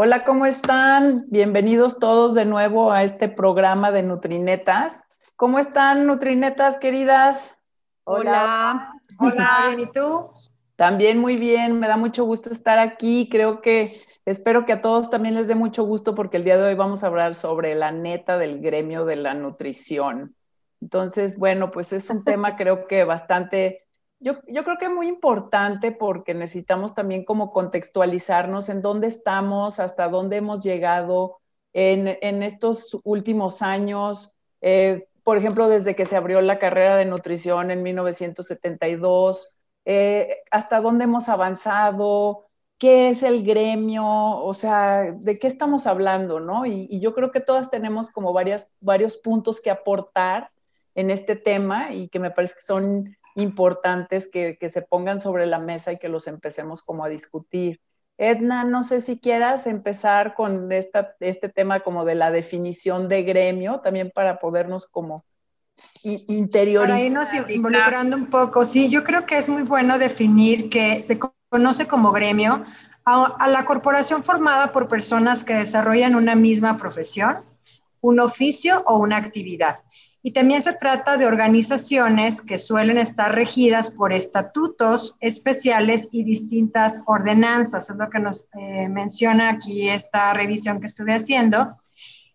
Hola, ¿cómo están? Bienvenidos todos de nuevo a este programa de Nutrinetas. ¿Cómo están, Nutrinetas queridas? Hola. Hola, bien, ¿y tú? También muy bien, me da mucho gusto estar aquí. Creo que espero que a todos también les dé mucho gusto porque el día de hoy vamos a hablar sobre la neta del gremio de la nutrición. Entonces, bueno, pues es un tema creo que bastante yo, creo que es muy importante porque necesitamos también como contextualizarnos en dónde estamos, hasta dónde hemos llegado en, estos últimos años. Eh, por ejemplo, desde que se abrió la carrera de nutrición en 1972, eh, hasta dónde hemos avanzado, qué es el gremio, o sea, de qué estamos hablando, ¿no? Y, yo creo que todas tenemos como varias, varios puntos que aportar en este tema y que me parece que son importantes que, se pongan sobre la mesa y que los empecemos como a discutir. Edna, no sé si quieras empezar con esta, este tema como de la definición de gremio, también para podernos como interiorizar. Para irnos involucrando un poco, sí, yo creo que es muy bueno definir que se conoce como gremio a la corporación formada por personas que desarrollan una misma profesión, un oficio o una actividad. Y también se trata de organizaciones que suelen estar regidas por estatutos especiales y distintas ordenanzas, es lo que nos eh, menciona aquí esta revisión que estuve haciendo.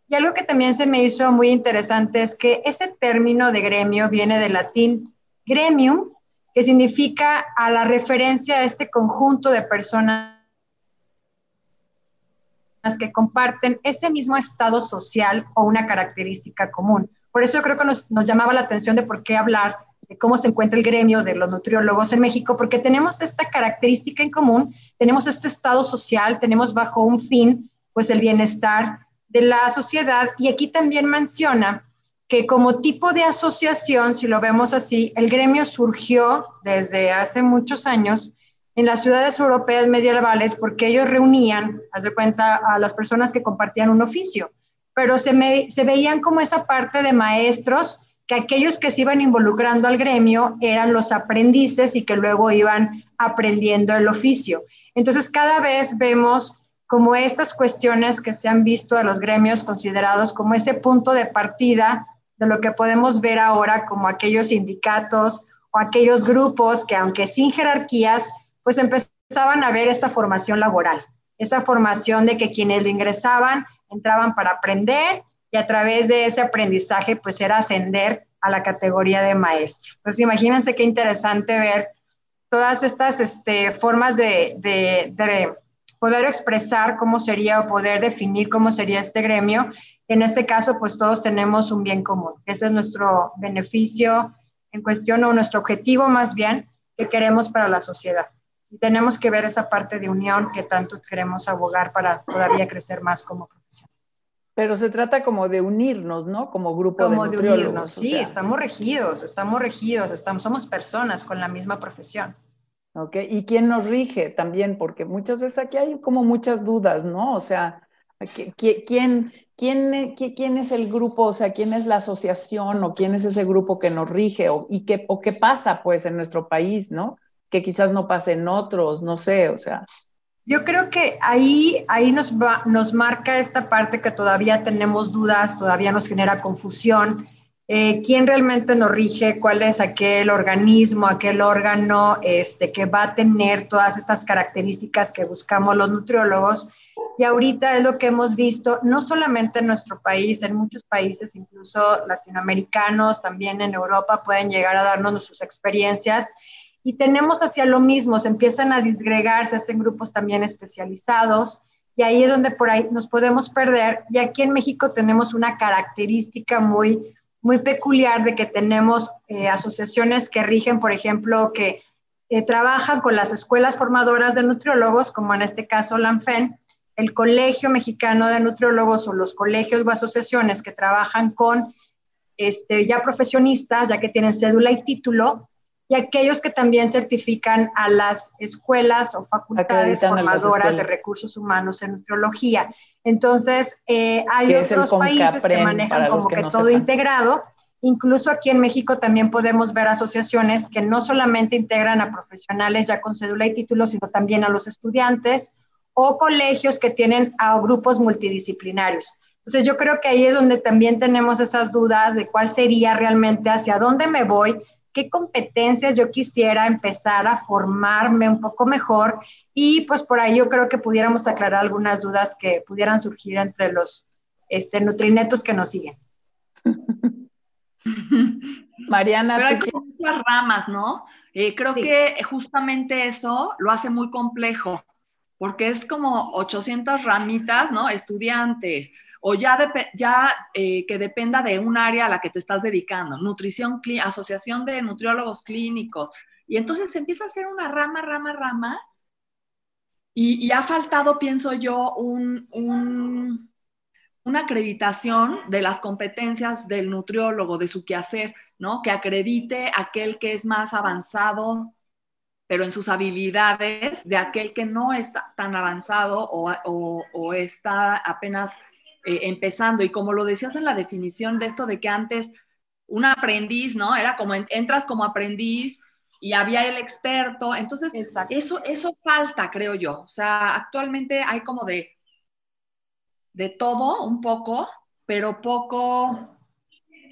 Y algo que también se me hizo muy interesante es que ese término de gremio viene del latín gremium, que significa a la referencia a este conjunto de personas que comparten ese mismo estado social o una característica común. Por eso yo creo que nos, llamaba la atención de por qué hablar de cómo se encuentra el gremio de los nutriólogos en México, porque tenemos esta característica en común, tenemos este estado social, tenemos bajo un fin, pues el bienestar de la sociedad. Y aquí también menciona que como tipo de asociación, si lo vemos así, el gremio surgió desde hace muchos años en las ciudades europeas medievales porque ellos reunían, haz de cuenta, a las personas que compartían un oficio pero se, veían como esa parte de maestros, que aquellos que se iban involucrando al gremio eran los aprendices y que luego iban aprendiendo el oficio. Entonces, cada vez vemos como estas cuestiones que se han visto a los gremios considerados como ese punto de partida de lo que podemos ver ahora como aquellos sindicatos o aquellos grupos que aunque sin jerarquías, pues empezaban a ver esta formación laboral, esa formación de que quienes ingresaban entraban para aprender y a través de ese aprendizaje pues era ascender a la categoría de maestro. Entonces imagínense qué interesante ver todas estas este, formas de, de, poder expresar cómo sería o poder definir cómo sería este gremio. En este caso pues todos tenemos un bien común. Ese es nuestro beneficio en cuestión o nuestro objetivo más bien que queremos para la sociedad. Y tenemos que ver esa parte de unión que tanto queremos abogar para todavía crecer más como profesión. Pero se trata como de unirnos, ¿no? Como grupo como de unirnos, sí, estamos regidos, estamos regidos, estamos, somos personas con la misma profesión. Ok, ¿y quién nos rige también? Porque muchas veces aquí hay como muchas dudas, ¿no? O sea, ¿quién, quién, quién es el grupo? O sea, ¿quién es la asociación o quién es ese grupo que nos rige? O, y qué, o qué pasa pues en nuestro país, ¿no? que quizás no pasen otros, no sé, o sea. Yo creo que ahí, ahí nos, nos marca esta parte que todavía tenemos dudas, todavía nos genera confusión. Eh, ¿Quién realmente nos rige? ¿Cuál es aquel organismo, aquel órgano este, que va a tener todas estas características que buscamos los nutriólogos? Y ahorita es lo que hemos visto, no solamente en nuestro país, en muchos países, incluso latinoamericanos, también en Europa, pueden llegar a darnos sus experiencias y tenemos hacia lo mismo, se empiezan a disgregar, se hacen grupos también especializados y ahí es donde por ahí nos podemos perder. Y aquí en México tenemos una característica muy, muy peculiar de que tenemos eh, asociaciones que rigen, por ejemplo, que eh, trabajan con las escuelas formadoras de nutriólogos, como en este caso la ANFEN, el Colegio Mexicano de Nutriólogos o los colegios o asociaciones que trabajan con este, ya profesionistas, ya que tienen cédula y título, y aquellos que también certifican a las escuelas o facultades formadoras de recursos humanos en nutriología. Entonces, eh, hay otros países que manejan como que, todo integrado. Incluso aquí en México también podemos ver asociaciones que no solamente integran a profesionales ya con cédula y título, sino también a los estudiantes o colegios que tienen a grupos multidisciplinarios. Entonces yo creo que ahí es donde también tenemos esas dudas de cuál sería realmente hacia dónde me voy, qué competencias yo quisiera empezar a formarme un poco mejor y pues por ahí yo creo que pudiéramos aclarar algunas dudas que pudieran surgir entre los este, nutrinetos que nos siguen. Mariana. Pero hay muchas ramas, ¿no? Eh, creo que justamente eso lo hace muy complejo, porque es como 800 ramitas, ¿no? Estudiantes, o ya, eh, que dependa de un área a la que te estás dedicando, nutrición, asociación de nutriólogos clínicos. Y entonces se empieza a hacer una rama, rama, rama, y, ha faltado, pienso yo, un, una acreditación de las competencias del nutriólogo, de su quehacer, ¿no? Que acredite aquel que es más avanzado, pero en sus habilidades, de aquel que no está tan avanzado o, está apenas eh, empezando. Y como lo decías en la definición de esto de que antes un aprendiz, ¿no? Era como entras como aprendiz y había el experto. Entonces, eso, eso falta, creo yo. O sea, actualmente hay como de de todo un poco, pero poco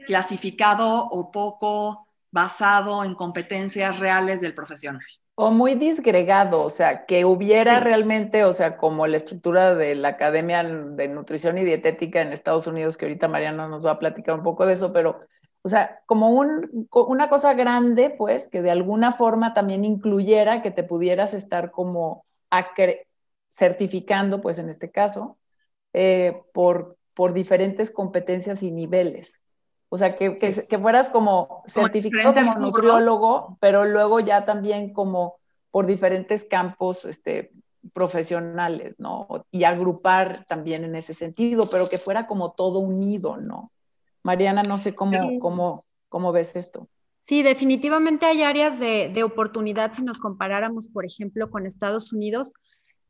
clasificado o poco basado en competencias reales del profesional. O muy disgregado, o sea, que hubiera realmente, o sea, como la estructura de la Academia de Nutrición y Dietética en Estados Unidos, que ahorita Mariana nos va a platicar un poco de eso, pero, o sea, como un, una cosa grande, pues, que de alguna forma también incluyera que te pudieras estar como certificando, pues en este caso, eh, por, por diferentes competencias y niveles. O sea, que, que, fueras como certificado como nutriólogo, pero luego ya también como por diferentes campos este, profesionales, ¿no? Y agrupar también en ese sentido, pero que fuera como todo unido, ¿no? Mariana, no sé cómo, cómo, cómo ves esto. Sí, definitivamente hay áreas de, de, oportunidad si nos comparáramos, por ejemplo, con Estados Unidos,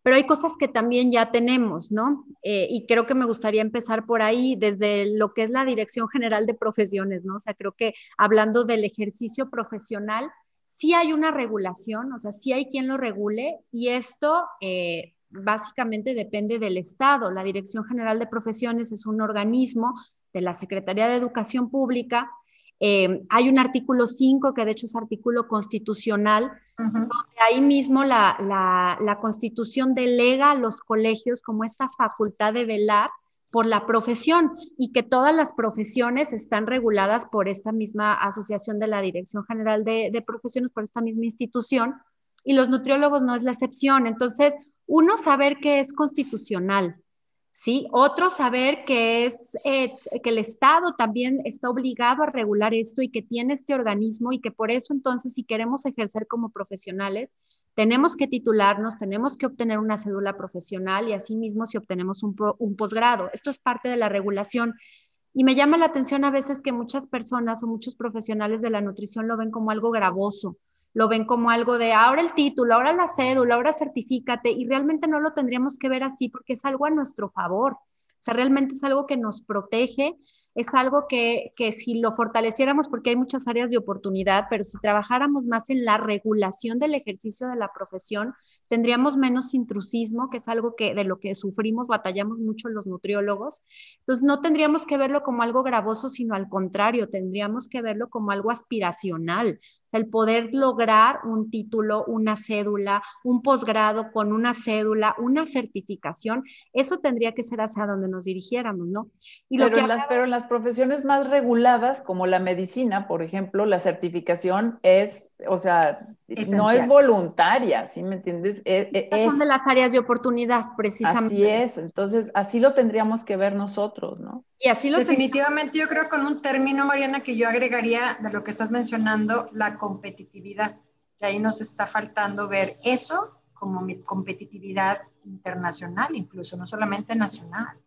pero hay cosas que también ya tenemos, ¿no? Eh, y creo que me gustaría empezar por ahí, desde lo que es la Dirección General de Profesiones, ¿no? O sea, creo que hablando del ejercicio profesional, sí hay una regulación, o sea, sí hay quien lo regule y esto eh, básicamente depende del Estado. La Dirección General de Profesiones es un organismo de la Secretaría de Educación Pública eh, hay un artículo 5 que de hecho es artículo constitucional, donde ahí mismo la, la, constitución delega a los colegios como esta facultad de velar por la profesión y que todas las profesiones están reguladas por esta misma asociación de la Dirección General de, de Profesiones, por esta misma institución, y los nutriólogos no es la excepción. Entonces, uno saber que es constitucional, ¿sí? Otro saber que es eh, que el Estado también está obligado a regular esto y que tiene este organismo y que por eso entonces si queremos ejercer como profesionales, tenemos que titularnos, tenemos que obtener una cédula profesional y asimismo si obtenemos un, un posgrado. Esto es parte de la regulación. Y me llama la atención a veces que muchas personas o muchos profesionales de la nutrición lo ven como algo gravoso lo ven como algo de ahora el título, ahora la cédula, ahora certifícate, y realmente no lo tendríamos que ver así porque es algo a nuestro favor. O sea, realmente es algo que nos protege es algo que, si lo fortaleciéramos, porque hay muchas áreas de oportunidad, pero si trabajáramos más en la regulación del ejercicio de la profesión, tendríamos menos intrusismo, que es algo que de lo que sufrimos, batallamos mucho los nutriólogos. Entonces, no tendríamos que verlo como algo gravoso, sino al contrario, tendríamos que verlo como algo aspiracional. O sea, el poder lograr un título, una cédula, un posgrado con una cédula, una certificación, eso tendría que ser hacia donde nos dirigiéramos, ¿no? Y lo que las, pero las profesiones más reguladas, como la medicina, por ejemplo, la certificación es, o sea, no es voluntaria, ¿sí me entiendes? E, e, son de las áreas de oportunidad, precisamente. Así es, entonces así lo tendríamos que ver nosotros, ¿no? Y así lo Definitivamente yo creo con un término, Mariana, que yo agregaría de lo que estás mencionando, la competitividad. Que ahí nos está faltando ver eso como mi competitividad internacional, incluso, no solamente nacional.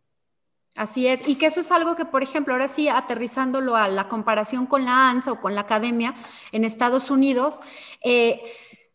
Así es, y que eso es algo que, por ejemplo, ahora sí, aterrizándolo a la comparación con la ANZ o con la academia en Estados Unidos, eh,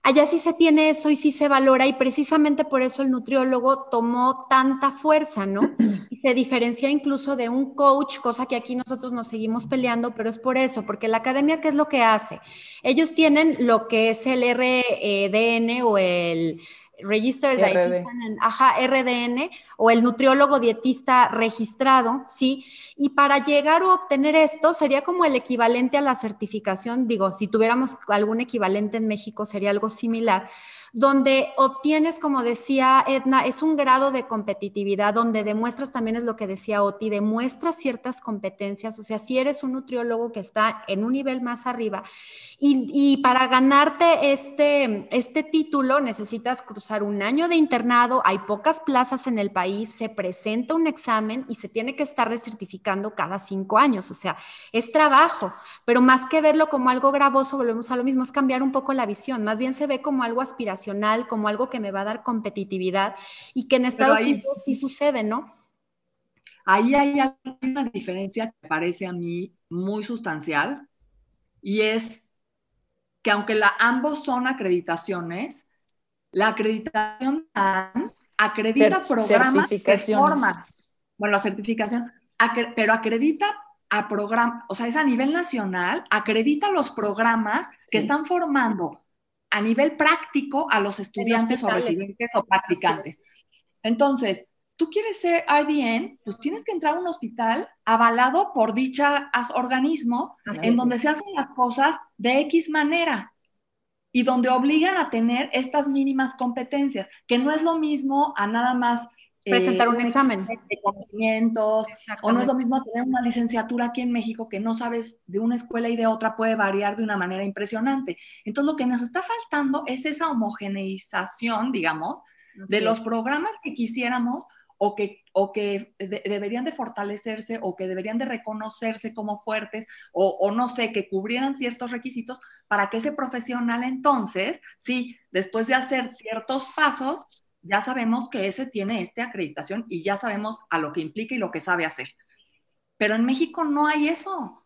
allá sí se tiene eso y sí se valora y precisamente por eso el nutriólogo tomó tanta fuerza, ¿no? Y se diferencia incluso de un coach, cosa que aquí nosotros nos seguimos peleando, pero es por eso, porque la academia, ¿qué es lo que hace? Ellos tienen lo que es el RDN o el Registered Dietitian, ajá, RDN, o el nutriólogo dietista registrado, ¿sí? Y para llegar a obtener esto sería como el equivalente a la certificación, digo, si tuviéramos algún equivalente en México sería algo similar, donde obtienes, como decía Edna, es un grado de competitividad donde demuestras, también es lo que decía Oti, demuestras ciertas competencias, o sea, si eres un nutriólogo que está en un nivel más arriba y, para ganarte este, este título necesitas cruzar un año de internado, hay pocas plazas en el país, se presenta un examen y se tiene que estar recertificando cada cinco años, o sea, es trabajo, pero más que verlo como algo gravoso, volvemos a lo mismo, es cambiar un poco la visión, más bien se ve como algo aspiracional como algo que me va a dar competitividad y que en Estados Unidos sí sucede, ¿no? Ahí hay una diferencia que parece a mí muy sustancial y es que aunque la, ambos son acreditaciones, la acreditación acredita programas que forman, bueno, la certificación, pero acredita a programas, o sea, es a nivel nacional, acredita los programas que están formando a nivel práctico a los estudiantes o residentes o practicantes. Entonces, tú quieres ser IDN, pues tienes que entrar a un hospital avalado por dicha organismo en donde se hacen las cosas de X manera y donde obligan a tener estas mínimas competencias, que no es lo mismo a nada más presentar un, examen. de conocimientos, o no es lo mismo tener una licenciatura aquí en México que no sabes de una escuela y de otra puede variar de una manera impresionante. Entonces lo que nos está faltando es esa homogeneización, digamos, de los programas que quisiéramos o que, o que deberían de fortalecerse o que deberían de reconocerse como fuertes o, o, no sé, que cubrieran ciertos requisitos para que ese profesional entonces, sí, después de hacer ciertos pasos, ya sabemos que ese tiene esta acreditación y ya sabemos a lo que implica y lo que sabe hacer. Pero en México no hay eso.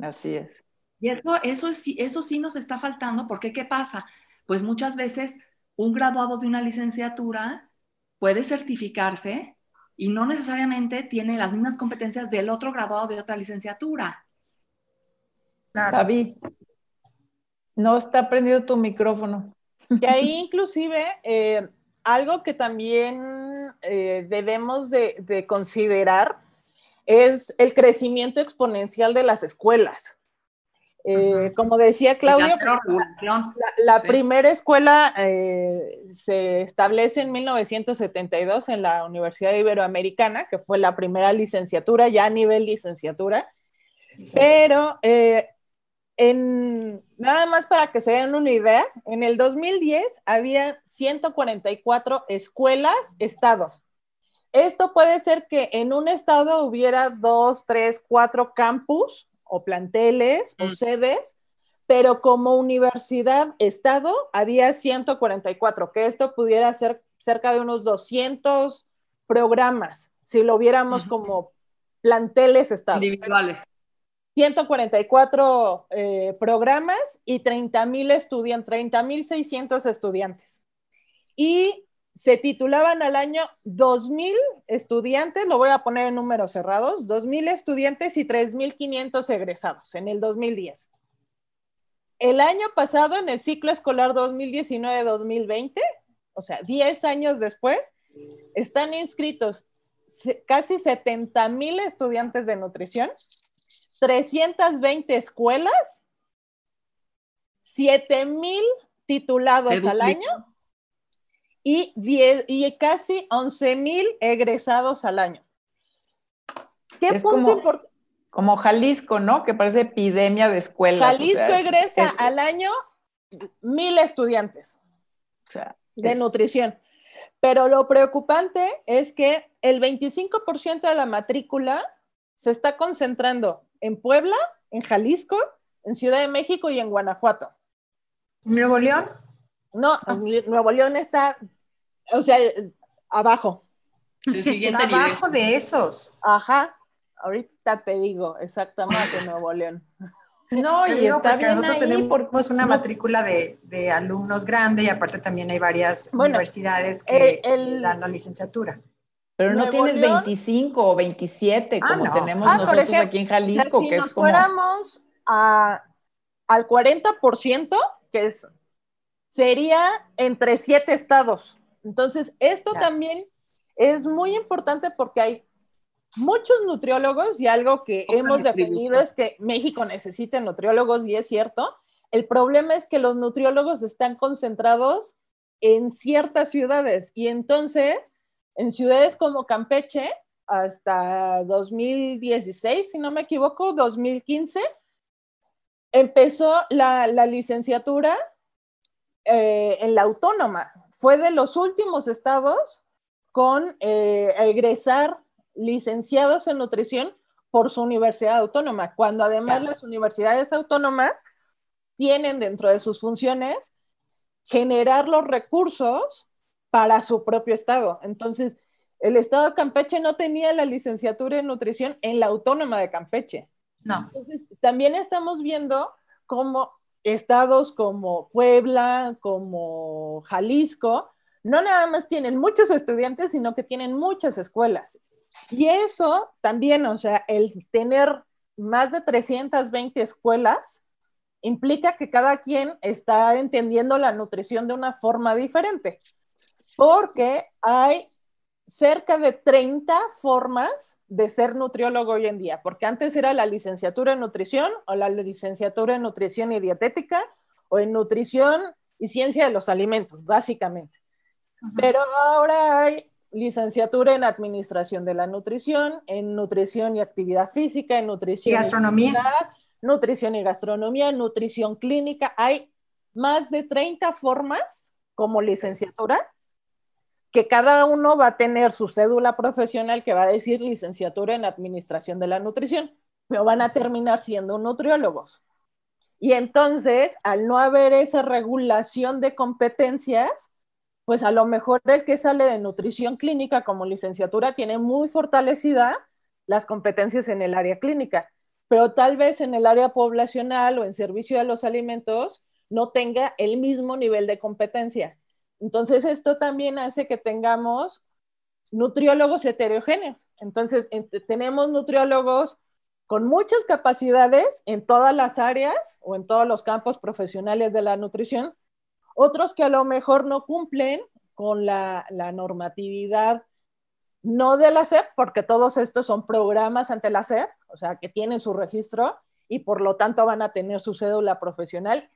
Así es. Y eso, eso, sí, eso sí nos está faltando, porque ¿qué pasa? Pues muchas veces un graduado de una licenciatura puede certificarse y no necesariamente tiene las mismas competencias del otro graduado de otra licenciatura. Claro. no está prendido tu micrófono. Y ahí inclusive eh, algo que también eh, debemos de, considerar es el crecimiento exponencial de las escuelas. Eh, como decía Claudia, la, primera escuela eh, se establece en 1972 en la Universidad Iberoamericana, que fue la primera licenciatura, ya a nivel licenciatura, pero en, nada más para que se den una idea, en el 2010 había 144 escuelas estado. Esto puede ser que en un estado hubiera dos, tres, cuatro campus o planteles o mm. sedes, pero como universidad estado había 144, que esto pudiera ser cerca de unos 200 programas, si lo viéramos como planteles estado. Individuales. 144 eh, programas y 30 mil estudiantes, 30 mil 600 estudiantes. Y se titulaban al año 2.000 estudiantes, lo voy a poner en números cerrados, 2.000 estudiantes y 3.500 egresados en el 2010. El año pasado, en el ciclo escolar 2019-2020, o sea, 10 años después, están inscritos casi 70 mil estudiantes de nutrición 320 escuelas, 7 mil titulados al año y, y casi 11 mil egresados al año. ¿Qué punto importante? Como Jalisco, ¿no? Que parece epidemia de escuelas. Jalisco egresa al año mil estudiantes de nutrición. Pero lo preocupante es que el 25% de la matrícula se está concentrando en Puebla, en Jalisco, en Ciudad de México y en Guanajuato. ¿Nuevo León? No, ah. Nuevo León está, o sea, abajo. El siguiente abajo de esos. Ajá, ahorita te digo exactamente Nuevo León. No, y está bien nosotros ahí tenemos una matrícula de, alumnos grande y aparte también hay varias universidades que dan la licenciatura. Pero no tienes 25 o 27 ah, como tenemos ah, nosotros aquí en Jalisco, si que nos es como... fuéramos al 40%, que es sería entre siete estados. Entonces, esto también es muy importante porque hay muchos nutriólogos y algo que hemos definido es que México necesita nutriólogos y es cierto. El problema es que los nutriólogos están concentrados en ciertas ciudades y entonces en ciudades como Campeche hasta 2016, si no me equivoco, 2015, empezó la, licenciatura eh, en la autónoma. Fue de los últimos estados con eh, egresar licenciados en nutrición por su universidad autónoma, cuando además las universidades autónomas tienen dentro de sus funciones generar los recursos para su propio estado. Entonces, el estado de Campeche no tenía la licenciatura en nutrición en la autónoma de Campeche. No. Entonces, también estamos viendo cómo estados como Puebla, como Jalisco, no nada más tienen muchos estudiantes, sino que tienen muchas escuelas. Y eso también, o sea, el tener más de 320 escuelas implica que cada quien está entendiendo la nutrición de una forma diferente, porque hay cerca de 30 formas de ser nutriólogo hoy en día, porque antes era la licenciatura en nutrición o la licenciatura en nutrición y dietética o en nutrición y ciencia de los alimentos, básicamente. Pero ahora hay licenciatura en administración de la nutrición, en nutrición y actividad física, en nutrición y gastronomía, nutrición y gastronomía, nutrición clínica. Hay más de 30 formas como licenciatura que cada uno va a tener su cédula profesional que va a decir licenciatura en administración de la nutrición, pero van a terminar siendo nutriólogos. Y entonces, al no haber esa regulación de competencias, pues a lo mejor el que sale de nutrición clínica como licenciatura tiene muy fortalecida las competencias en el área clínica, pero tal vez en el área poblacional o en servicio de los alimentos no tenga el mismo nivel de competencia. Entonces, esto también hace que tengamos nutriólogos heterogéneos. Entonces, tenemos nutriólogos con muchas capacidades en todas las áreas o en todos los campos profesionales de la nutrición, otros que a lo mejor no cumplen con la, la normatividad, no de la SEP, porque todos estos son programas ante la SEP, o sea, que tienen su registro y por lo tanto van a tener su cédula profesional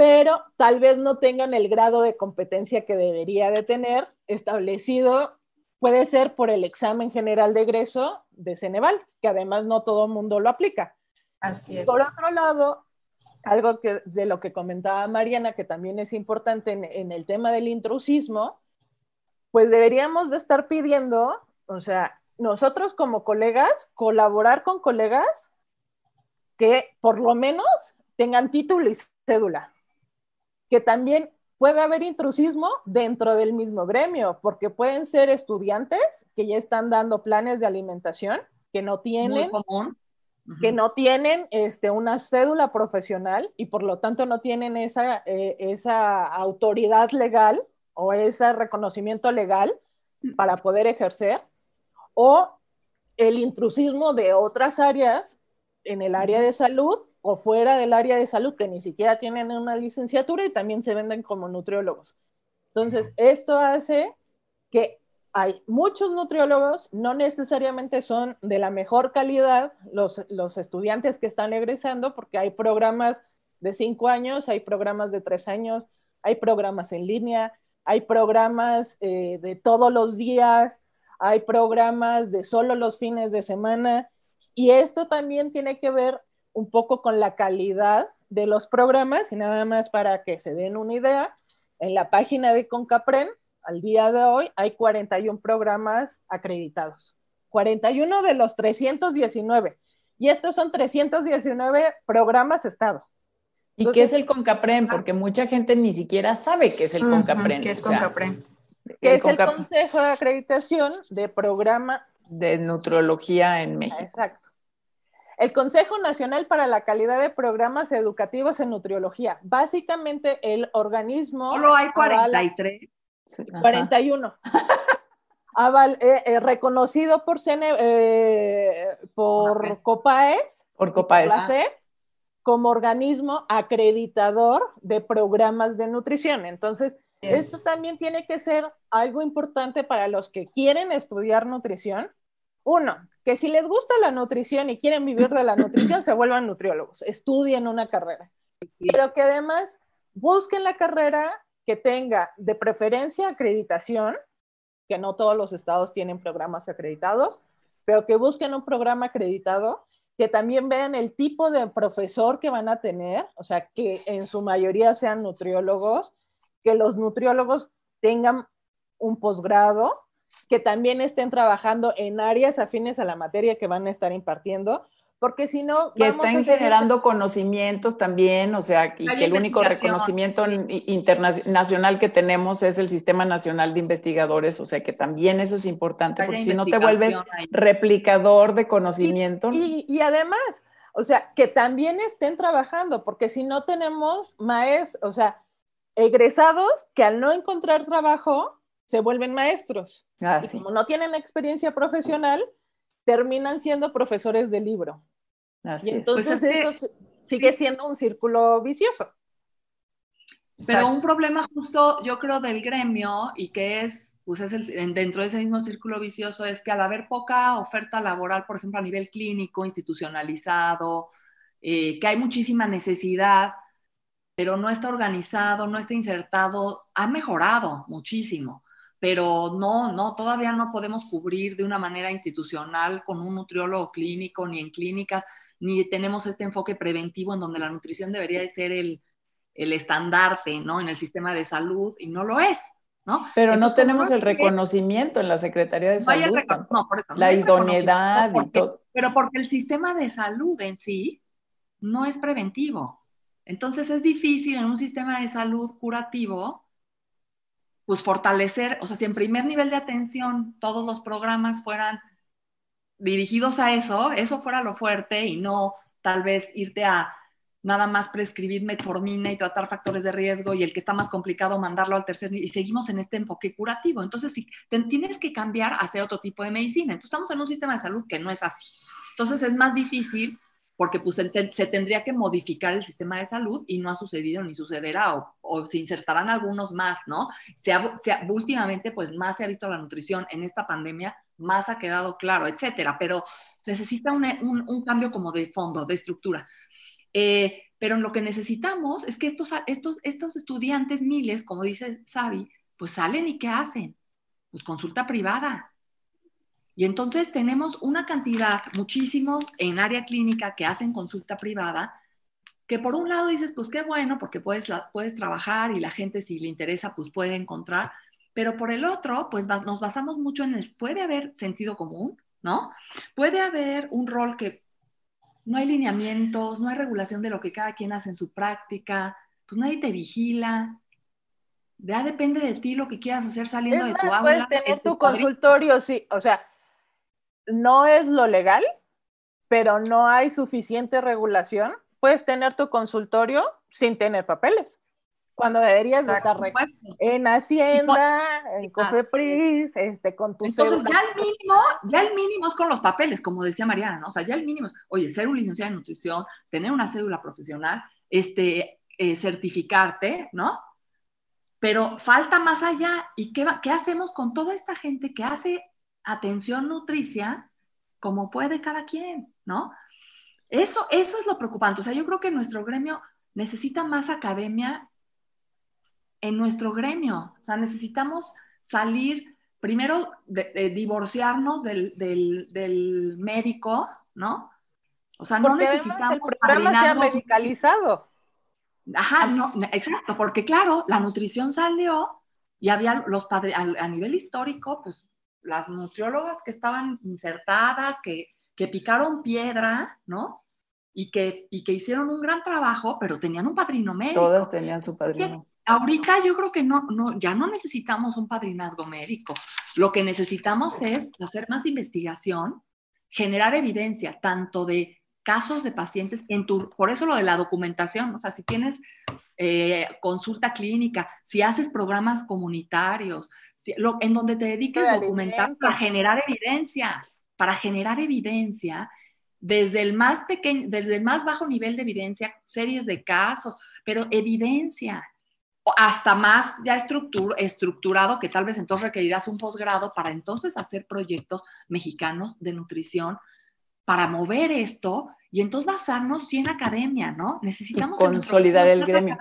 pero tal vez no tengan el grado de competencia que debería de tener establecido, puede ser por el examen general de egreso de Ceneval, que además no todo el mundo lo aplica. Así es. Por otro lado, algo que, de lo que comentaba Mariana, que también es importante en, en el tema del intrusismo, pues deberíamos de estar pidiendo, o sea, nosotros como colegas, colaborar con colegas que por lo menos tengan título y cédula que también puede haber intrusismo dentro del mismo gremio, porque pueden ser estudiantes que ya están dando planes de alimentación, que no tienen, que no tienen este, una cédula profesional y por lo tanto no tienen esa, eh, esa autoridad legal o ese reconocimiento legal para poder ejercer, o el intrusismo de otras áreas en el área de salud o fuera del área de salud que ni siquiera tienen una licenciatura y también se venden como nutriólogos. Entonces, esto hace que hay muchos nutriólogos, no necesariamente son de la mejor calidad los, los estudiantes que están egresando, porque hay programas de cinco años, hay programas de tres años, hay programas en línea, hay programas eh, de todos los días, hay programas de solo los fines de semana, y esto también tiene que ver un poco con la calidad de los programas y nada más para que se den una idea, en la página de Concapren, al día de hoy, hay 41 programas acreditados. 41 de los 319. Y estos son 319 programas Estado. ¿Y qué es el CONCAPREN? Porque mucha gente ni siquiera sabe qué es el CONCAPREN. ¿Qué es CONCAPREN? Que es el Consejo de Acreditación de Programa de Nutrología en México. Exacto el Consejo Nacional para la Calidad de Programas Educativos en Nutriología. Básicamente el organismo... Solo hay 43. 41. Eh, eh, reconocido por, CNE, eh, por COPAES. Por COPAES. como organismo acreditador de programas de nutrición. Entonces, esto también tiene que ser algo importante para los que quieren estudiar nutrición. Uno, que si les gusta la nutrición y quieren vivir de la nutrición, se vuelvan nutriólogos, estudien una carrera. Pero que además busquen la carrera que tenga de preferencia acreditación, que no todos los estados tienen programas acreditados, pero que busquen un programa acreditado, que también vean el tipo de profesor que van a tener, o sea, que en su mayoría sean nutriólogos, que los nutriólogos tengan un posgrado, que también estén trabajando en áreas afines a la materia que van a estar impartiendo, porque si no... Que estén generando conocimientos también, o sea, y que el único reconocimiento internacional que tenemos es el Sistema Nacional de Investigadores, o sea, que también eso es importante, porque si no te vuelves replicador de conocimiento. Y, además, o sea, que también estén trabajando, porque si no tenemos maestros, o sea, egresados que al no encontrar trabajo se vuelven maestros. Ah, y como no tienen experiencia profesional, terminan siendo profesores de libro. y entonces pues eso sigue siendo un círculo vicioso. Pero un problema justo, yo creo, del gremio y que es, pues es el, dentro de ese mismo círculo vicioso, es que al haber poca oferta laboral, por ejemplo, a nivel clínico, institucionalizado, eh, que hay muchísima necesidad, pero no está organizado, no está insertado, ha mejorado muchísimo pero no, no, todavía no podemos cubrir de una manera institucional con un nutriólogo clínico, ni en clínicas, ni tenemos este enfoque preventivo en donde la nutrición debería de ser el, el estandarte, ¿no? En el sistema de salud, y no lo es, ¿no? Pero no tenemos el reconocimiento en la Secretaría de Salud. No, por eso, la idoneidad y todo. Pero porque el sistema de salud en sí no es preventivo. Entonces es difícil en un sistema de salud curativo pues fortalecer, o sea, si en primer nivel de atención todos los programas fueran dirigidos a eso, eso fuera lo fuerte y no tal vez irte a nada más prescribir metformina y tratar factores de riesgo y el que está más complicado mandarlo al tercer nivel y seguimos en este enfoque curativo. Entonces, si tienes que cambiar a hacer otro tipo de medicina. Entonces, estamos en un sistema de salud que no es así. Entonces, es más difícil porque pues, se, tendría que modificar el sistema de salud y no ha sucedido ni sucederá, o, se insertarán algunos más, ¿no? Se últimamente, pues más se ha visto la nutrición en esta pandemia, más ha quedado claro, etcétera, pero necesita un, cambio como de fondo, de estructura. Eh, pero lo que necesitamos es que estos, estos, estos estudiantes miles, como dice Xavi, pues salen y ¿qué hacen? Pues consulta privada, y entonces tenemos una cantidad, muchísimos en área clínica que hacen consulta privada, que por un lado dices, pues qué bueno, porque puedes, puedes trabajar y la gente si le interesa, pues puede encontrar, pero por el otro, pues nos basamos mucho en el, puede haber sentido común, ¿no? Puede haber un rol que no hay lineamientos, no hay regulación de lo que cada quien hace en su práctica, pues nadie te vigila, ya depende de ti lo que quieras hacer saliendo de tu aula. Puedes tener tu consultorio, sí, o sea, no es lo legal, pero no hay suficiente regulación, puedes tener tu consultorio sin tener papeles. Cuando deberías estar en Hacienda, en Cofepris, este, con tu Entonces, ya el mínimo, ya el mínimo es con los papeles, como decía Mariana, ¿no? O sea, ya el mínimo es, oye, ser un licenciado en nutrición, tener una cédula profesional, este, eh, certificarte, ¿no? Pero falta más allá. ¿Y qué, qué hacemos con toda esta gente que hace atención nutricia como puede cada quien, ¿no? Eso, eso es lo preocupante. O sea, yo creo que nuestro gremio necesita más academia en nuestro gremio. O sea, necesitamos salir, primero, de, divorciarnos del, del, médico, ¿no? O sea, no necesitamos... El programa se ha medicalizado. Ajá, no, exacto, porque claro, la nutrición salió y había los padres, a nivel histórico, pues las nutriólogas que estaban insertadas, que, que picaron piedra, ¿no? Y que, y que hicieron un gran trabajo, pero tenían un padrino médico. Todas tenían su padrino. Ahorita yo creo que no, no, ya no necesitamos un padrinazgo médico. Lo que necesitamos es hacer más investigación, generar evidencia, tanto de casos de pacientes en tu, por eso lo de la documentación, o sea, si tienes eh, consulta clínica, si haces programas comunitarios, en donde te dediques a documentar para generar evidencia, para generar evidencia desde el más pequeño, desde el más bajo nivel de evidencia, series de casos, pero evidencia, hasta más ya estructurado, que tal vez entonces requerirás un posgrado para entonces hacer proyectos mexicanos de nutrición para mover esto y entonces basarnos sí en academia, ¿no? Necesitamos consolidar el gremio.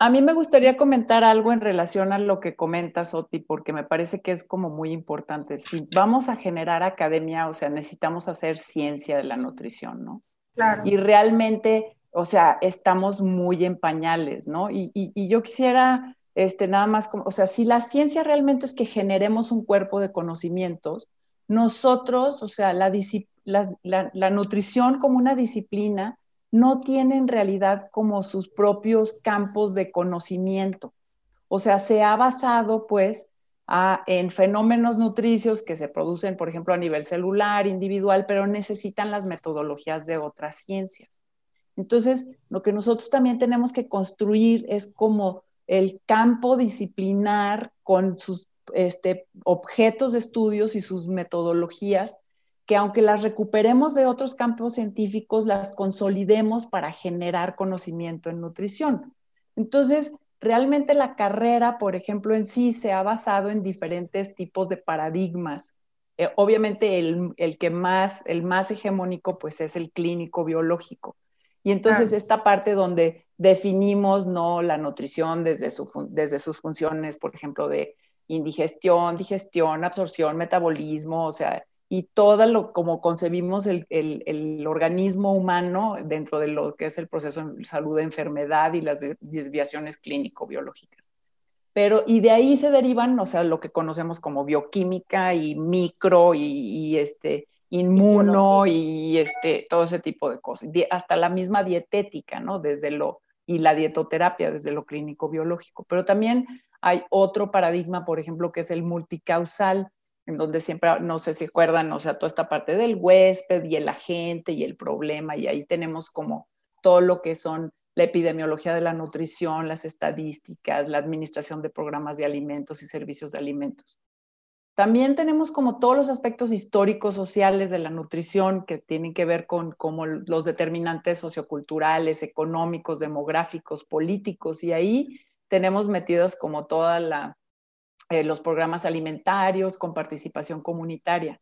A mí me gustaría comentar algo en relación a lo que comentas, Oti, porque me parece que es como muy importante. Si vamos a generar academia, o sea, necesitamos hacer ciencia de la nutrición, ¿no? Claro. Y realmente, o sea, estamos muy en pañales, ¿no? Y, yo quisiera, este, nada más, como, o sea, si la ciencia realmente es que generemos un cuerpo de conocimientos, nosotros, o sea, la, la nutrición como una disciplina, no tiene en realidad como sus propios campos de conocimiento. O sea, se ha basado pues en fenómenos nutricios que se producen, por ejemplo, a nivel celular, individual, pero necesitan las metodologías de otras ciencias. Entonces, lo que nosotros también tenemos que construir es como el campo disciplinar con sus este, objetos de estudios y sus metodologías que aunque las recuperemos de otros campos científicos, las consolidemos para generar conocimiento en nutrición. Entonces, realmente la carrera, por ejemplo, en sí se ha basado en diferentes tipos de paradigmas. Eh, obviamente el, que más, el más hegemónico, pues es el clínico biológico. Y entonces esta parte donde definimos no la nutrición desde, su, desde sus funciones, por ejemplo, de indigestión, digestión, absorción, metabolismo, o sea, y todo lo como concebimos el, el, organismo humano dentro de lo que es el proceso de salud de enfermedad y las desviaciones clínico-biológicas. Pero, y de ahí se derivan, o sea, lo que conocemos como bioquímica y micro y, este, inmuno y este, todo ese tipo de cosas. hasta la misma dietética, ¿no? Desde lo, y la dietoterapia desde lo clínico-biológico. Pero también hay otro paradigma, por ejemplo, que es el multicausal, en donde siempre, no sé si acuerdan, o sea, toda esta parte del huésped y el agente y el problema, y ahí tenemos como todo lo que son la epidemiología de la nutrición, las estadísticas, la administración de programas de alimentos y servicios de alimentos. También tenemos como todos los aspectos históricos, sociales de la nutrición que tienen que ver con como los determinantes socioculturales, económicos, demográficos, políticos, y ahí tenemos metidas como toda la, eh, los programas alimentarios con participación comunitaria,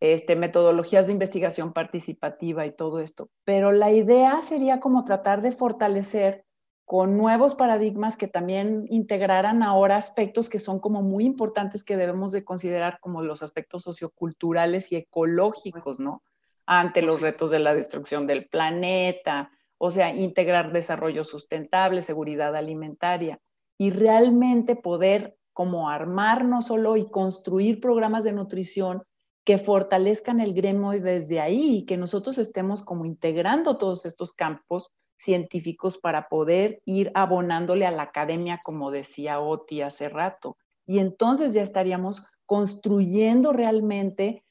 este, metodologías de investigación participativa y todo esto. Pero la idea sería como tratar de fortalecer con nuevos paradigmas que también integraran ahora aspectos que son como muy importantes que debemos de considerar como los aspectos socioculturales y ecológicos, ¿no? Ante los retos de la destrucción del planeta, o sea, integrar desarrollo sustentable, seguridad alimentaria y realmente poder como armar no solo y construir programas de nutrición que fortalezcan el gremio desde ahí y que nosotros estemos como integrando todos estos campos científicos para poder ir abonándole a la academia, como decía Oti hace rato. Y entonces ya estaríamos construyendo realmente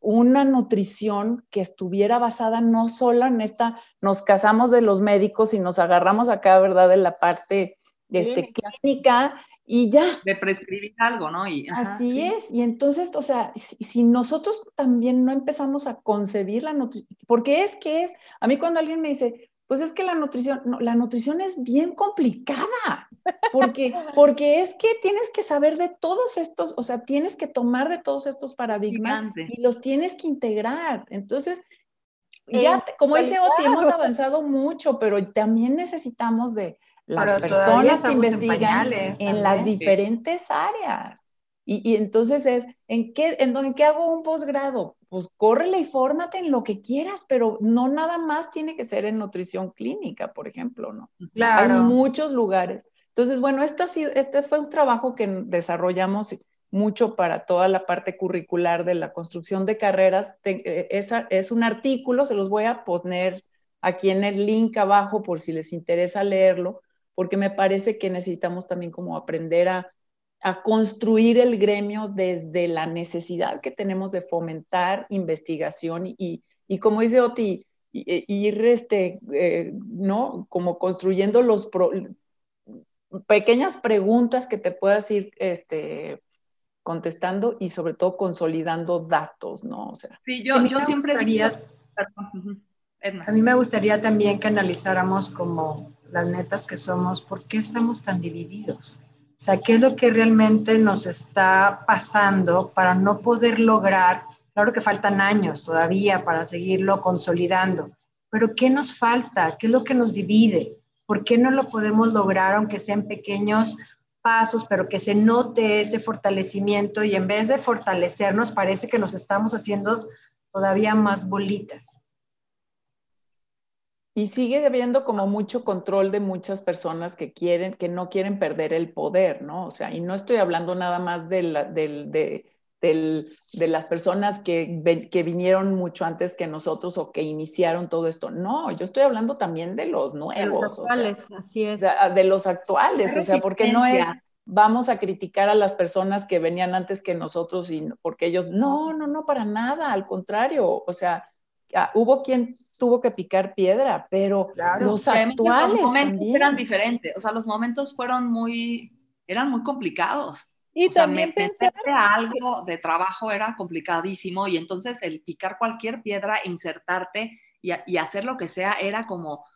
una nutrición que estuviera basada no solo en esta, nos casamos de los médicos y nos agarramos acá, ¿verdad?, de la parte este, clínica y ya. De prescribir algo, ¿no? Y, Así es. Y entonces, o sea, si, nosotros también no empezamos a concebir la nutrición, porque es que es, a mí cuando alguien me dice, pues es que la nutrición, no, la nutrición es bien complicada, porque, porque es que tienes que saber de todos estos, o sea, tienes que tomar de todos estos paradigmas y los tienes que integrar. Entonces, ya, como dice Oti, hemos avanzado mucho, pero también necesitamos de, las personas que investigan en, las diferentes áreas. Y, entonces es, ¿en qué, en, qué hago un posgrado? Pues córrele y fórmate en lo que quieras, pero no nada más tiene que ser en nutrición clínica, por ejemplo, ¿no? Claro. Hay muchos lugares. Entonces, bueno, esto ha sido, este fue un trabajo que desarrollamos mucho para toda la parte curricular de la construcción de carreras. Eh, esa, es un artículo, se los voy a poner aquí en el link abajo por si les interesa leerlo, porque me parece que necesitamos también como aprender a, construir el gremio desde la necesidad que tenemos de fomentar investigación y, como dice Oti, ir este, eh, ¿no? Como construyendo los pequeñas preguntas que te puedas ir este, contestando y sobre todo consolidando datos, ¿no? O sea, sí, yo, yo siempre diría, A mí me gustaría también que analizáramos como las netas que somos, ¿por qué estamos tan divididos? O sea, ¿qué es lo que realmente nos está pasando para no poder lograr? Claro que faltan años todavía para seguirlo consolidando, pero ¿qué nos falta? ¿Qué es lo que nos divide? ¿Por qué no lo podemos lograr, aunque sean pequeños pasos, pero que se note ese fortalecimiento y en vez de fortalecernos, parece que nos estamos haciendo todavía más bolitas? Y sigue habiendo como mucho control de muchas personas que quieren, que no quieren perder el poder, ¿no? O sea, y no estoy hablando nada más de, la, de, de las personas que, que vinieron mucho antes que nosotros o que iniciaron todo esto. No, yo estoy hablando también de los nuevos. De los actuales, así es. De, los actuales, o sea, porque no es vamos a criticar a las personas que venían antes que nosotros y porque ellos, no, no, no, para nada, al contrario, o sea, Ah, hubo quien tuvo que picar piedra, pero los actuales los momentos eran diferentes, o sea, los momentos fueron muy, eran muy complicados. Y también sea, algo de trabajo era complicadísimo y entonces el picar cualquier piedra, insertarte y, y hacer lo que sea era como,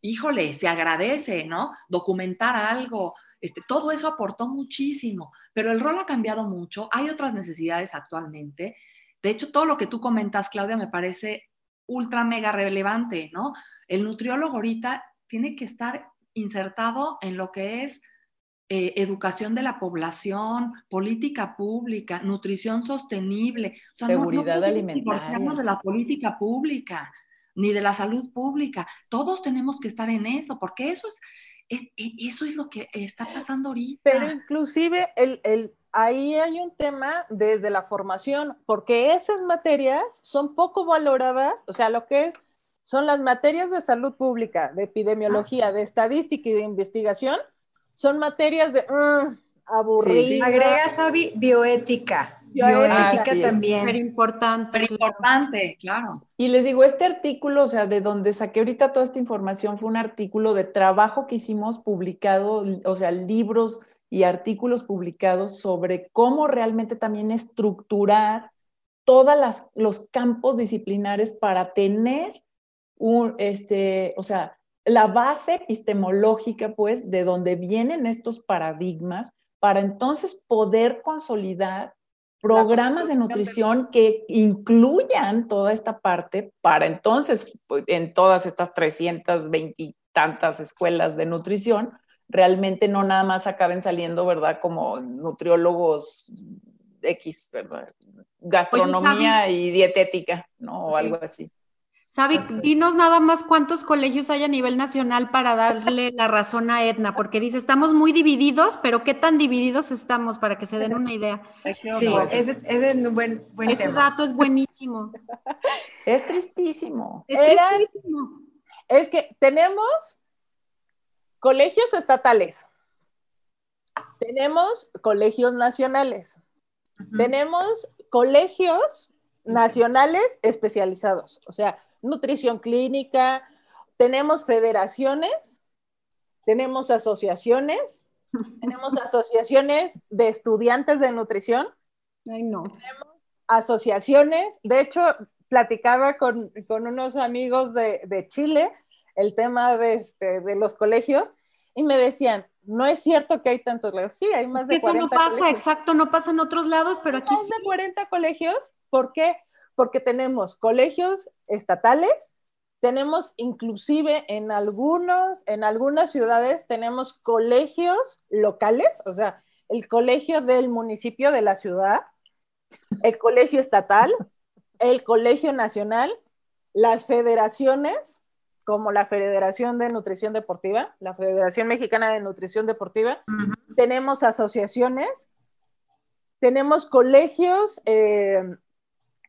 híjole, se agradece, ¿no? Documentar algo, este, todo eso aportó muchísimo, pero el rol ha cambiado mucho, hay otras necesidades actualmente. De hecho, todo lo que tú comentas, Claudia, me parece ultra mega relevante, ¿no? El nutriólogo ahorita tiene que estar insertado en lo que es eh, educación de la población, política pública, nutrición sostenible, seguridad no, no alimentaria. de la política pública ni de la salud pública. Todos tenemos que estar en eso, porque eso es, eso es lo que está pasando ahorita. Pero inclusive el, el ahí hay un tema desde la formación, porque esas materias son poco valoradas, o sea, lo que es, son las materias de salud pública, de epidemiología, de estadística y de investigación, son materias de mm, aburridas. Agrega, Sabi, bioética. Bioética también. Pero importante. Pero importante, claro. Y les digo, este artículo, o sea, de donde saqué ahorita toda esta información, fue un artículo de trabajo que hicimos publicado, o sea, libros y artículos publicados sobre cómo realmente también estructurar todos los campos disciplinares para tener un, este, o sea, la base epistemológica, pues, de donde vienen estos paradigmas, para entonces poder consolidar programas de nutrición que incluyan toda esta parte para entonces, pues, en todas estas 320 y tantas escuelas de nutrición, realmente no nada más acaben saliendo, ¿verdad? Como nutriólogos X, ¿verdad? Gastronomía y dietética, ¿no? O algo así. Sabi, dinos nada más cuántos colegios hay a nivel nacional para darle la razón a Edna, porque dice, estamos muy divididos, pero ¿qué tan divididos estamos para que se den una idea? Sí, ese, es un buen, buen ese dato es buenísimo. es tristísimo. Es tristísimo. Es que tenemos Colegios estatales. Tenemos colegios nacionales. Tenemos colegios nacionales especializados, o sea, nutrición clínica, tenemos federaciones, tenemos asociaciones, tenemos asociaciones de estudiantes de nutrición. Ay, no. Tenemos asociaciones, de hecho, platicaba con, unos amigos de, de Chile el tema de, este, de los colegios y me decían, no es cierto que hay tantos lados. Sí, hay más de Eso no pasa, exacto, no pasa en otros lados, pero aquí más de 40 colegios. ¿Por qué? Porque tenemos colegios estatales, tenemos inclusive en algunos, en algunas ciudades tenemos colegios locales, o sea, el colegio del municipio de la ciudad, el colegio estatal, el colegio nacional, las federaciones como la Federación de Nutrición Deportiva, la Federación Mexicana de Nutrición Deportiva. Tenemos asociaciones, tenemos colegios eh,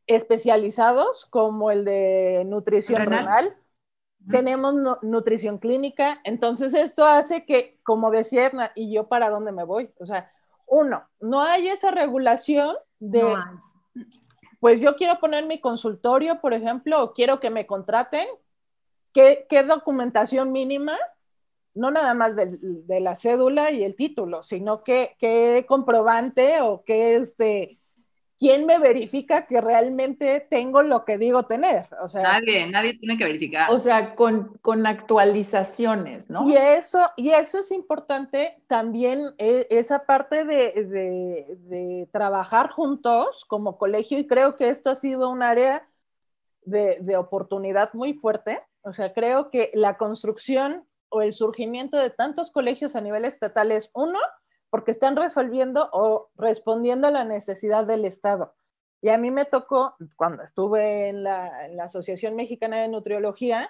especializados como el de nutrición renal. Tenemos nutrición clínica, entonces esto hace que, como decía Edna, ¿y yo para dónde me voy? O sea, uno, no hay esa regulación de, pues yo quiero poner mi consultorio, por ejemplo, o quiero que me contraten, ¿Qué, documentación mínima? No nada más de, la cédula y el título, sino qué, qué comprobante o qué, este, ¿quién me verifica que realmente tengo lo que digo tener? O sea, nadie, nadie tiene que verificar. O sea, con, con actualizaciones, ¿no? Y eso, y eso es importante también, e, esa parte de, de, de, trabajar juntos como colegio, y creo que esto ha sido un área de, de oportunidad muy fuerte. O sea, creo que la construcción o el surgimiento de tantos colegios a nivel estatal es uno, porque están resolviendo o respondiendo a la necesidad del Estado. Y a mí me tocó, cuando estuve en la, Asociación Mexicana de Nutriología,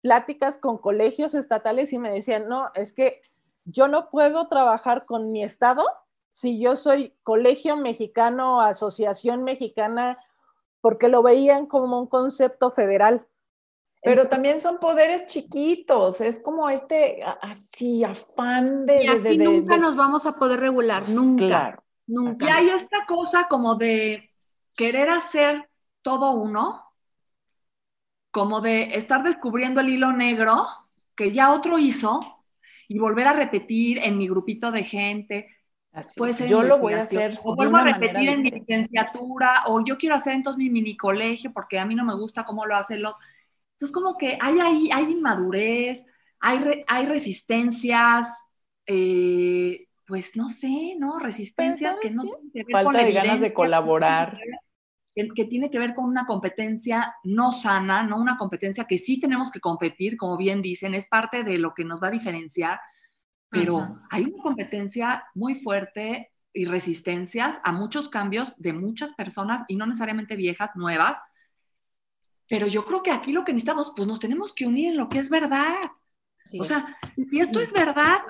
pláticas con colegios estatales y me decían, no, es que yo no puedo trabajar con mi Estado si yo soy colegio mexicano, asociación mexicana, porque lo veían como un concepto federal. Pero también son poderes chiquitos, es como este así afán de... Y así nunca nos vamos a poder regular, pues, nunca. Claro. Nunca. Y hay esta cosa como de querer hacer todo uno, como de estar descubriendo el hilo negro que ya otro hizo y volver a repetir en mi grupito de gente. Así Puede ser yo lo voy a hacer. O vuelvo a repetir en mi licenciatura, o yo quiero hacer entonces mi mini colegio porque a mí no me gusta cómo lo hace el otro entonces, como que hay ahí, hay inmadurez, hay, hay resistencias, eh, pues no sé, ¿no? Resistencias que no tienen que ver Falta de ganas de colaborar. Que, que, tiene que ver con una competencia no sana, no una competencia que sí tenemos que competir, como bien dicen, es parte de lo que nos va a diferenciar, pero hay una competencia muy fuerte y resistencias a muchos cambios de muchas personas y no necesariamente viejas, nuevas, pero yo creo que aquí lo que necesitamos, pues nos tenemos que unir en lo que es verdad. o sea, si esto es verdad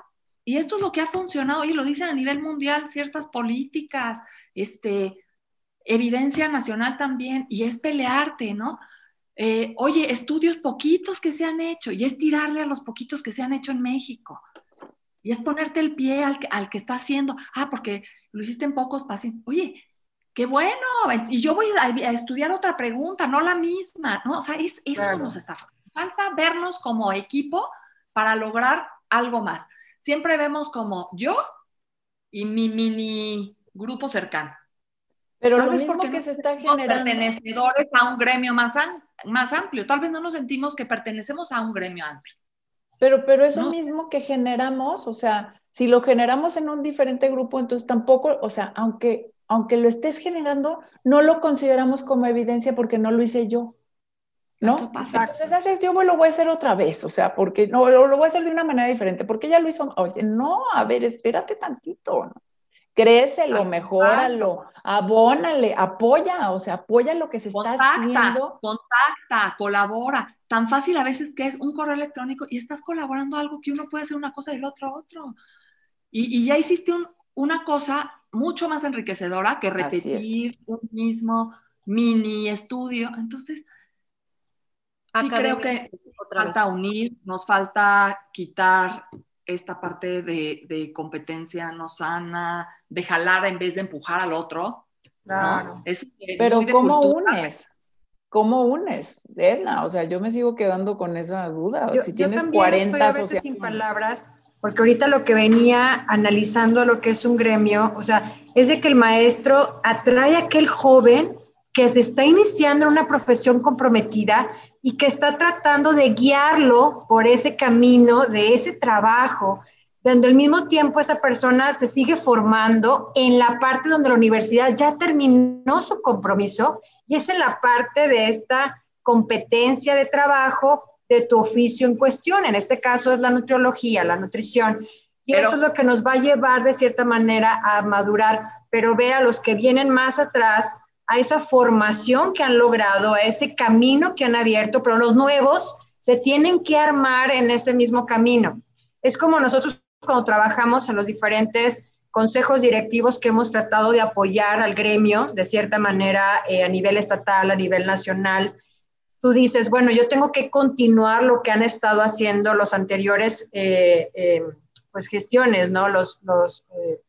y esto es lo que ha funcionado, y lo dicen a nivel mundial, ciertas políticas, este, evidencia nacional también, y es pelearte, ¿no? Eh, oye, estudios poquitos que se han hecho, y es tirarle a los poquitos que se han hecho en México. Y es ponerte el pie al, al que está haciendo, ah, porque lo hiciste en pocos pacientes. Oye, qué bueno, y yo voy a, estudiar otra pregunta, no la misma, ¿no? O sea, es, eso nos está falta vernos como equipo para lograr algo más. Siempre vemos como yo y mi mini grupo cercano. Pero lo mismo que se está generando. pertenecedores a un gremio más, más amplio. Tal vez no nos sentimos que pertenecemos a un gremio amplio. Pero, pero eso mismo que generamos, o sea, si lo generamos en un diferente grupo, entonces tampoco, o sea, aunque aunque lo estés generando, no lo consideramos como evidencia porque no lo hice yo. ¿No? Entonces, ¿sabes? Yo lo voy a hacer otra vez, o sea, porque no, lo, voy a hacer de una manera diferente, porque ya lo hizo. Oye, no, a ver, espérate tantito, ¿no? Crécelo, mejóralo, abónale, apoya, o sea, apoya lo que se está haciendo. Contacta, colabora. Tan fácil a veces que es un correo electrónico y estás colaborando algo que uno puede hacer una cosa y el otro otro. Y, y ya hiciste un, una cosa mucho más enriquecedora que repetir un mismo mini estudio. Entonces, sí creo que falta unir, nos falta quitar esta parte de, competencia no sana, de jalar en vez de empujar al otro. Claro. Pero ¿cómo unes? ¿Cómo unes, Edna? O sea, yo me sigo quedando con esa duda. si tienes 40 estoy sin palabras porque ahorita lo que venía analizando lo que es un gremio, o sea, es de que el maestro atrae a aquel joven que se está iniciando en una profesión comprometida y que está tratando de guiarlo por ese camino, de ese trabajo, donde al mismo tiempo esa persona se sigue formando en la parte donde la universidad ya terminó su compromiso y es en la parte de esta competencia de trabajo de tu oficio en cuestión. En este caso es la nutriología, la nutrición. Y eso es lo que nos va a llevar de cierta manera a madurar, pero ver a los que vienen más atrás, a esa formación que han logrado, a ese camino que han abierto, pero los nuevos se tienen que armar en ese mismo camino. Es como nosotros cuando trabajamos en los diferentes consejos directivos que hemos tratado de apoyar al gremio, de cierta manera, eh, a nivel estatal, a nivel nacional, tú dices, bueno, yo tengo que continuar lo que han estado haciendo los anteriores eh, eh, pues gestiones, ¿no? Los, los, eh,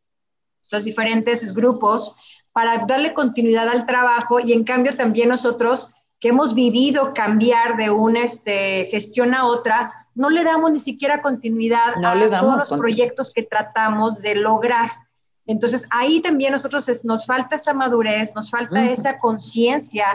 los diferentes grupos para darle continuidad al trabajo y en cambio también nosotros que hemos vivido cambiar de una este, gestión a otra, no le damos ni siquiera continuidad a todos los proyectos que tratamos de lograr. Entonces ahí también nosotros nos falta esa madurez, nos falta esa conciencia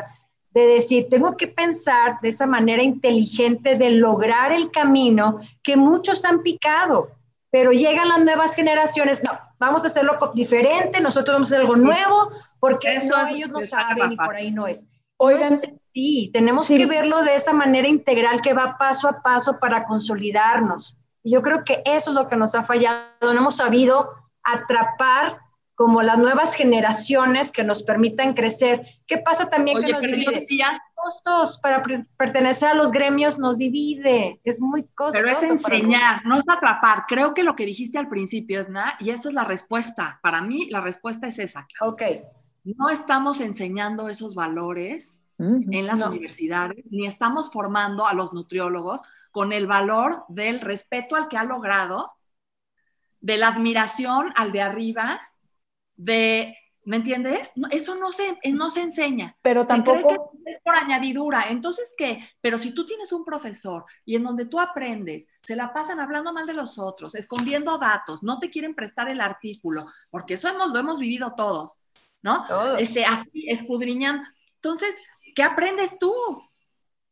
de decir, tengo que pensar de esa manera inteligente de lograr el camino que muchos han picado, pero llegan las nuevas generaciones, no, vamos a hacerlo diferente, nosotros vamos a hacer algo nuevo, porque ellos no saben y por ahí no es. Oigan, sí, tenemos que verlo de esa manera integral que va paso a paso para consolidarnos. Y yo creo que eso es lo que nos ha fallado, no hemos sabido atrapar como las nuevas generaciones que nos permitan crecer. ¿Qué pasa también que nos divide? Costos para pertenecer a los gremios nos divide, es muy costoso. Pero es enseñar, no es atrapar. Creo que lo que dijiste al principio, Edna, y eso es la respuesta. Para mí, la respuesta es esa. Ok no estamos enseñando esos valores en las universidades, ni estamos formando a los nutriólogos con el valor del respeto al que ha logrado, de la admiración al de arriba, de, ¿me entiendes? eso no se, no se enseña. Pero tampoco... es por añadidura. Entonces, ¿qué? Pero si tú tienes un profesor y en donde tú aprendes, se la pasan hablando mal de los otros, escondiendo datos, no te quieren prestar el artículo, porque eso hemos, lo hemos vivido todos ¿no? Este, así escudriñan. Entonces, ¿qué aprendes tú?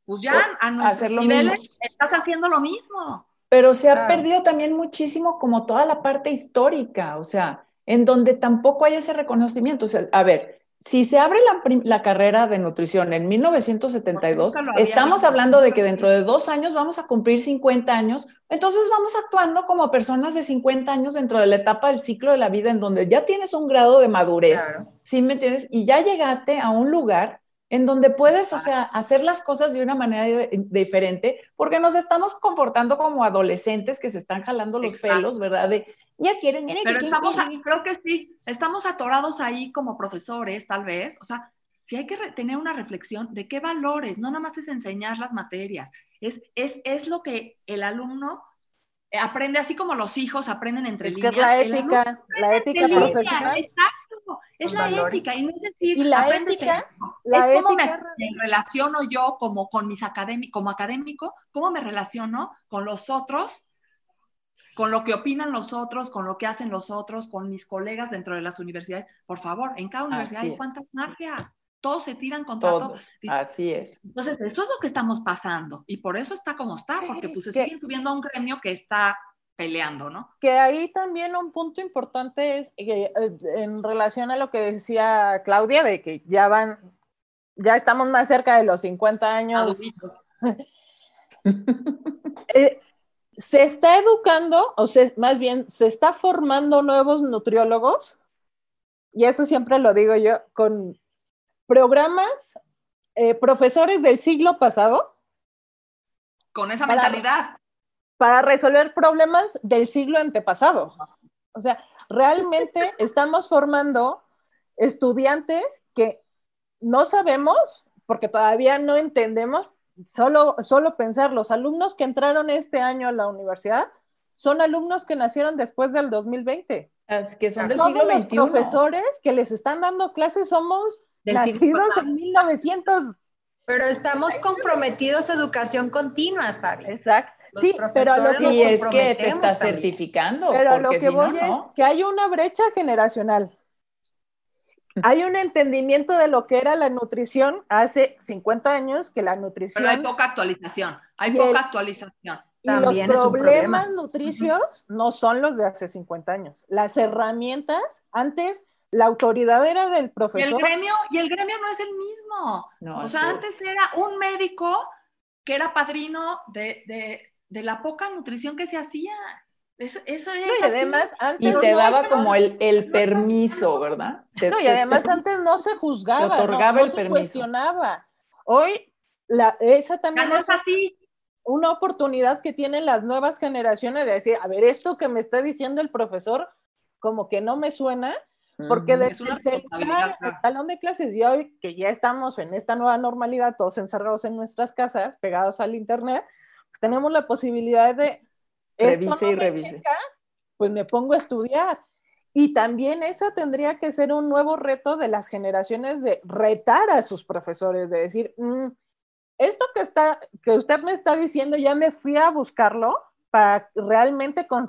Pues ya a nuestros niveles estás haciendo lo mismo. Pero se ha perdido también muchísimo como toda la parte histórica, o sea, en donde tampoco hay ese reconocimiento. O sea, a ver, si se abre la, carrera de nutrición en 1972, estamos hablando de que dentro de dos años vamos a cumplir 50 años, entonces vamos actuando como personas de 50 años dentro de la etapa del ciclo de la vida en donde ya tienes un grado de madurez, ¿sí me entiendes? Y ya llegaste a un lugar en donde puedes, o sea, hacer las cosas de una manera diferente, porque nos estamos comportando como adolescentes que se están jalando los pelos, ¿verdad? De, ya quieren, Pero estamos, creo que sí, estamos atorados ahí como profesores, tal vez, o sea, sí hay que tener una reflexión de qué valores, no nada más es enseñar las materias, es, es, es lo que el alumno aprende, así como los hijos aprenden entre líneas. Que es la ética, la ética profesional. Exacto, es la ética, y no es decir, y la ética, la es cómo me, relaciono yo como con mis académicos, como académico, cómo me relaciono con los otros, con lo que opinan los otros, con lo que hacen los otros, con mis colegas dentro de las universidades. Por favor, en cada universidad hay cuántas magias todos se tiran contra todos. Así es. Entonces, eso es lo que estamos pasando y por eso está como está, porque pues se siguen subiendo a un gremio que está peleando, ¿no? Que ahí también un punto importante es eh, en relación a lo que decía Claudia, de que ya van, ya estamos más cerca de los 50 años. eh, se está educando, o sea, más bien, se está formando nuevos nutriólogos, y eso siempre lo digo yo, con programas, eh, profesores del siglo pasado. Con esa mentalidad. Para resolver problemas del siglo antepasado. O sea, realmente estamos formando estudiantes que no sabemos, porque todavía no entendemos, solo, solo pensar, los alumnos que entraron este año a la universidad son alumnos que nacieron después del 2020. Es que son del siglo XXI. Los profesores que les están dando clases somos nacidos en 1900. Pero estamos comprometidos a educación continua, ¿sabes? Exacto. sí, pero lo sí es que te está certificando. Pero lo que voy es que hay una brecha generacional. Hay un entendimiento de lo que era la nutrición hace 50 años, que la nutrición... Pero hay poca actualización, hay poca actualización. Y los problemas nutricios no son los de hace 50 años. Las herramientas, antes la autoridad era del profesor. Y el gremio, y el gremio no es el mismo. o sea, antes era un médico que era padrino de, la poca nutrición que se hacía. Eso, es y además y te daba como el, permiso, ¿verdad? no, y además antes no se juzgaba, te otorgaba el se permiso. cuestionaba. Hoy, la, esa también es así. una oportunidad que tienen las nuevas generaciones de decir, a ver, esto que me está diciendo el profesor, como que no me suena, porque desde el salón de clases y hoy que ya estamos en esta nueva normalidad, todos encerrados en nuestras casas, pegados al internet, pues tenemos la posibilidad de revise y revise. pues me pongo a estudiar. Y también eso tendría que ser un nuevo reto de las generaciones de retar a sus profesores, de decir, mm, esto que, está, que usted me está diciendo, ya me fui a buscarlo para realmente con,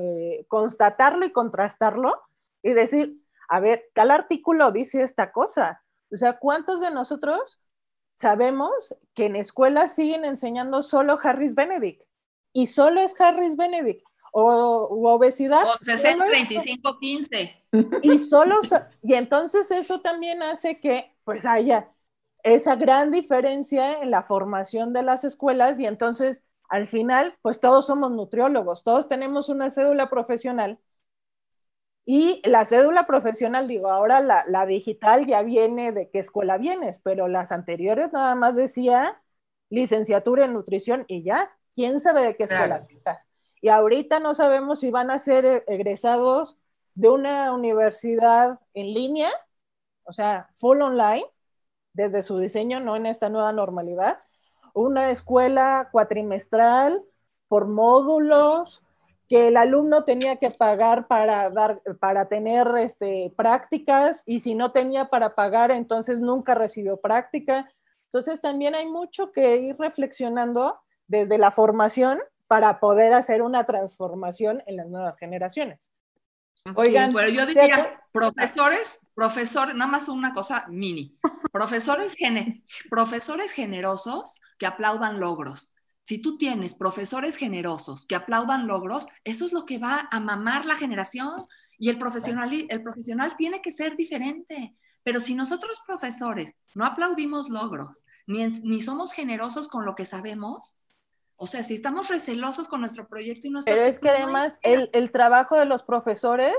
eh, constatarlo y contrastarlo y decir, a ver, tal artículo dice esta cosa. O sea, ¿cuántos de nosotros sabemos que en escuelas siguen enseñando solo Harris Benedict? Y solo es Harris Benedict. O obesidad. Con 60, 35, 15. Y solo, y entonces eso también hace que pues haya esa gran diferencia en la formación de las escuelas y entonces al final pues todos somos nutriólogos, todos tenemos una cédula profesional y la cédula profesional, digo, ahora la, digital ya viene de qué escuela vienes, pero las anteriores nada más decía licenciatura en nutrición y ya, ¿quién sabe de qué escuela? Y ahorita no sabemos si van a ser e, egresados de una universidad en línea, o sea, full online, desde su diseño, no en esta nueva normalidad, una escuela cuatrimestral por módulos, que el alumno tenía que pagar para dar para tener este, prácticas y si no tenía para pagar entonces nunca recibió práctica. Entonces también hay mucho que ir reflexionando desde la formación para poder hacer una transformación en las nuevas generaciones Oigan, pero yo diría, profesores, profesores, nada más una cosa mini, profesores, profesores generosos que aplaudan logros. Si tú tienes profesores generosos que aplaudan logros, eso es lo que va a mamar la generación y el profesional, el profesional tiene que ser diferente. Pero si nosotros profesores no aplaudimos logros, ni, ni somos generosos con lo que sabemos, o sea, si estamos recelosos con nuestro proyecto y nuestro... Pero es que además el, el trabajo de los profesores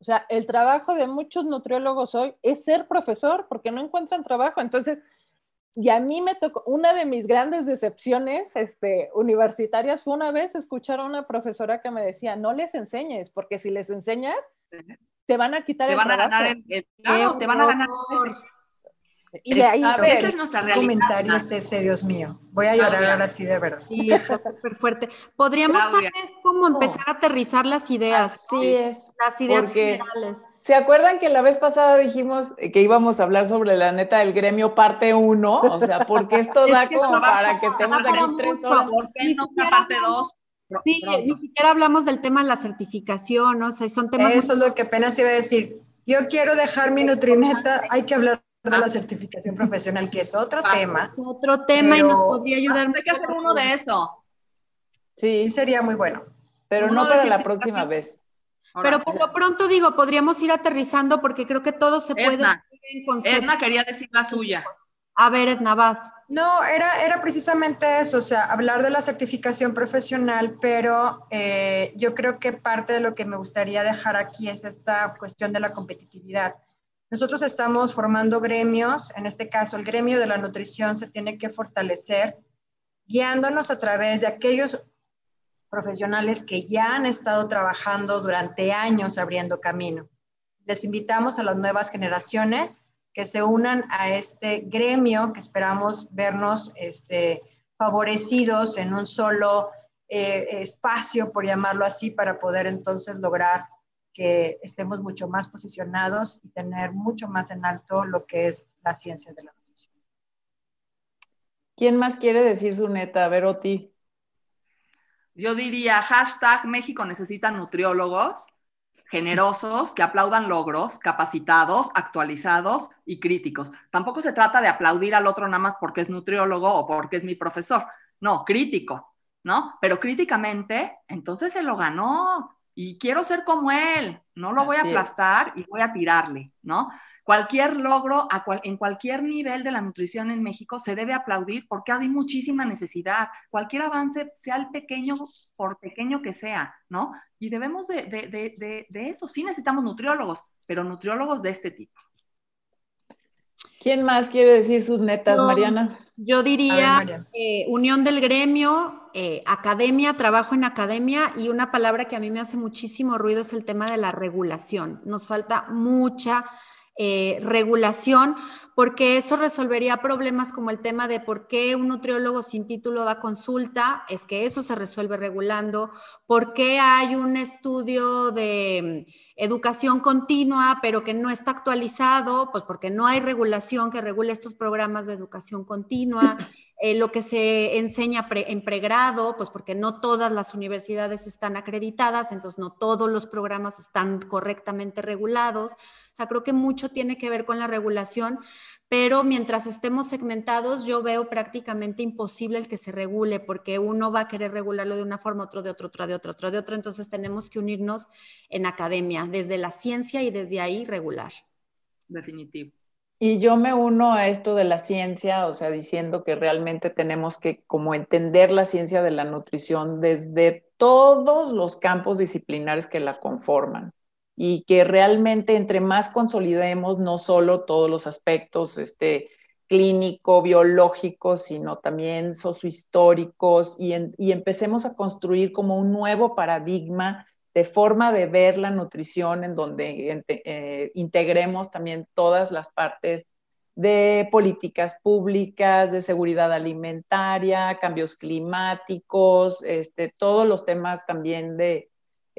o sea, el trabajo de muchos nutriólogos hoy es ser profesor porque no encuentran trabajo. Entonces, y a mí me tocó, una de mis grandes decepciones este, universitarias fue una vez escuchar a una profesora que me decía, no les enseñes, porque si les enseñas, te van a quitar te van A ganar el, te van a ganar y de ahí, a veces nuestra realidad. comentario es ese, Dios mío. Voy a llorar ahora sí de verdad. Y está súper fuerte. Podríamos tal vez como empezar a aterrizar las ideas. Sí es. Las ideas generales. ¿Se acuerdan que la vez pasada dijimos que íbamos a hablar sobre la neta del gremio parte 1? O sea, porque esto da como para que estemos aquí tres horas. ¿Por qué no parte 2? Sí, ni siquiera hablamos del tema de la certificación, o sea, son temas... Eso es lo que apenas iba a decir. Yo quiero dejar mi nutrineta, hay que hablar de la certificación profesional, que es otro ah, tema. Es otro tema y nos podría ayudar. Hay que hacer uno de eso. Sí. Sería muy bueno. Pero no para la próxima vez. Pero por lo pronto digo, podríamos ir aterrizando porque creo que todo se puede Edna, Edna quería decir la suya. A ver, Edna, vas. No, era, era precisamente eso, o sea, hablar de la certificación profesional, pero eh, yo creo que parte de lo que me gustaría dejar aquí es esta cuestión de la competitividad. Nosotros estamos formando gremios, en este caso el gremio de la nutrición se tiene que fortalecer guiándonos a través de aquellos profesionales que ya han estado trabajando durante años abriendo camino. Les invitamos a las nuevas generaciones que se unan a este gremio que esperamos vernos este, favorecidos en un solo eh, espacio, por llamarlo así, para poder entonces lograr que estemos mucho más posicionados y tener mucho más en alto lo que es la ciencia de la nutrición. ¿Quién más quiere decir su neta? A ver, Oti. Yo diría hashtag México necesita nutriólogos generosos, que aplaudan logros, capacitados, actualizados y críticos. Tampoco se trata de aplaudir al otro nada más porque es nutriólogo o porque es mi profesor. No, crítico, ¿no? Pero críticamente, entonces se lo ganó y quiero ser como él, no lo voy a aplastar y voy a tirarle, ¿no? Cualquier logro en cualquier nivel de la nutrición en México se debe aplaudir porque hay muchísima necesidad. Cualquier avance, sea el pequeño, por pequeño que sea, ¿no? Y debemos de, de, de eso. Sí necesitamos nutriólogos, pero nutriólogos de este tipo. ¿Quién más quiere decir sus netas, Mariana? Yo diría eh, unión del gremio, eh, academia, trabajo en academia y una palabra que a mí me hace muchísimo ruido es el tema de la regulación. Nos falta mucha eh, regulación porque eso resolvería problemas como el tema de por qué un nutriólogo sin título da consulta, es que eso se resuelve regulando, por qué hay un estudio de mm, educación continua, pero que no está actualizado, pues porque no hay regulación que regule estos programas de educación continua. Eh, lo que se enseña en pregrado, pues porque no todas las universidades están acreditadas, entonces no todos los programas están correctamente regulados. O sea, creo que mucho tiene que ver con la regulación, pero mientras estemos segmentados, yo veo prácticamente imposible el que se regule, porque uno va a querer regularlo de una forma, otro de otro, otro de otro, otro de otro. Entonces tenemos que unirnos en academia, desde la ciencia y desde ahí regular. Definitivo. Y yo me uno a esto de la ciencia, o sea, diciendo que realmente tenemos que como entender la ciencia de la nutrición desde todos los campos disciplinares que la conforman y que realmente entre más consolidemos no solo todos los aspectos este, clínico, biológicos, sino también sociohistóricos y, y empecemos a construir como un nuevo paradigma de forma de ver la nutrición en donde eh, integremos también todas las partes de políticas públicas, de seguridad alimentaria, cambios climáticos, este, todos los temas también de,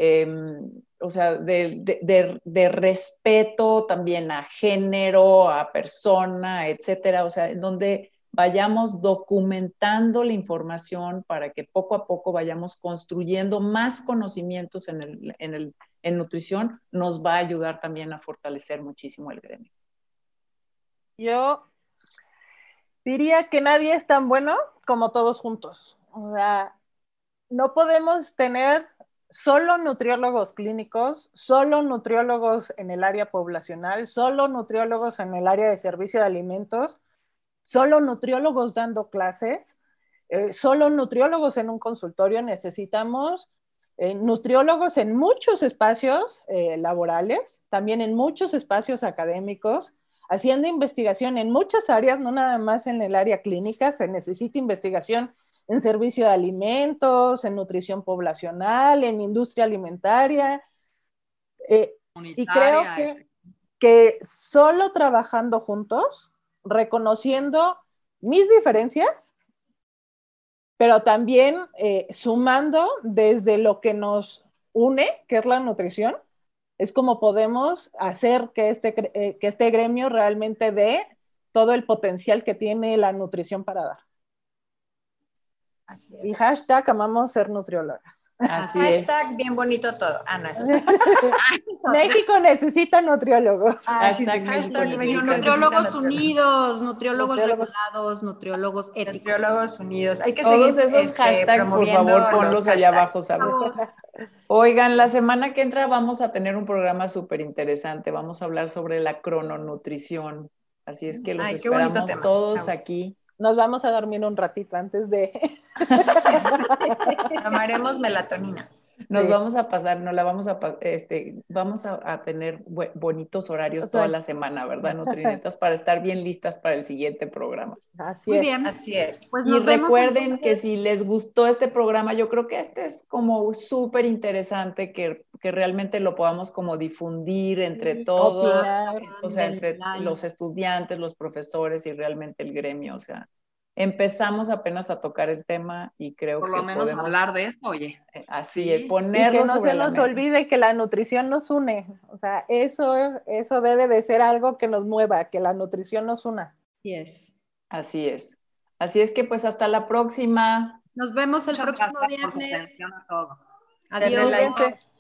em, o sea, de, respeto también a género, a persona, etcétera, o sea, en donde vayamos documentando la información para que poco a poco vayamos construyendo más conocimientos en, el, en, el, en nutrición, nos va a ayudar también a fortalecer muchísimo el gremio. Yo diría que nadie es tan bueno como todos juntos. O sea, no podemos tener solo nutriólogos clínicos, solo nutriólogos en el área poblacional, solo nutriólogos en el área de servicio de alimentos solo nutriólogos dando clases, eh, solo nutriólogos en un consultorio, necesitamos eh, nutriólogos en muchos espacios eh, laborales, también en muchos espacios académicos, haciendo investigación en muchas áreas, no nada más en el área clínica, se necesita investigación en servicio de alimentos, en nutrición poblacional, en industria alimentaria. y creo que, que solo trabajando juntos reconociendo mis diferencias, pero también eh, sumando desde lo que nos une, que es la nutrición, es como podemos hacer que este, eh, que este gremio realmente dé todo el potencial que tiene la nutrición para dar. Y hashtag amamos ser nutriólogas. Así Hashtag bien bonito todo. Ah, no, México necesita nutriólogos. Ah, nutriólogos unidos, nutriólogos, regulados, nutriólogos éticos. Nutriólogos unidos. Hay que Todos esos este, hashtags, por favor, ponlos allá abajo, ¿sabes? Oigan, la semana que entra vamos a tener un programa súper interesante. Vamos a hablar sobre la crononutrición. Así es que los esperamos todos aquí nos vamos a dormir un ratito antes de... Tomaremos melatonina. Nos vamos a pasar, no la vamos a, este, vamos a, tener bonitos horarios toda la semana, ¿verdad, Nutrinetas? Para estar bien listas para el siguiente programa. Así Muy bien, así es. Pues y recuerden que si les gustó este programa, yo creo que este es como súper interesante que, que, realmente lo podamos como difundir entre todos, o sea, entre los estudiantes, los profesores y realmente el gremio, o sea empezamos apenas a tocar el tema y creo que por lo menos hablar de esto, oye. Eh, así es, ponerlo y que no se nos olvide que la nutrición nos une, o sea, eso, eso debe de ser algo que nos mueva, que la nutrición nos una. Así es. Así es. Así es que pues hasta la próxima. Nos vemos el próximo viernes. Adiós. Adiós.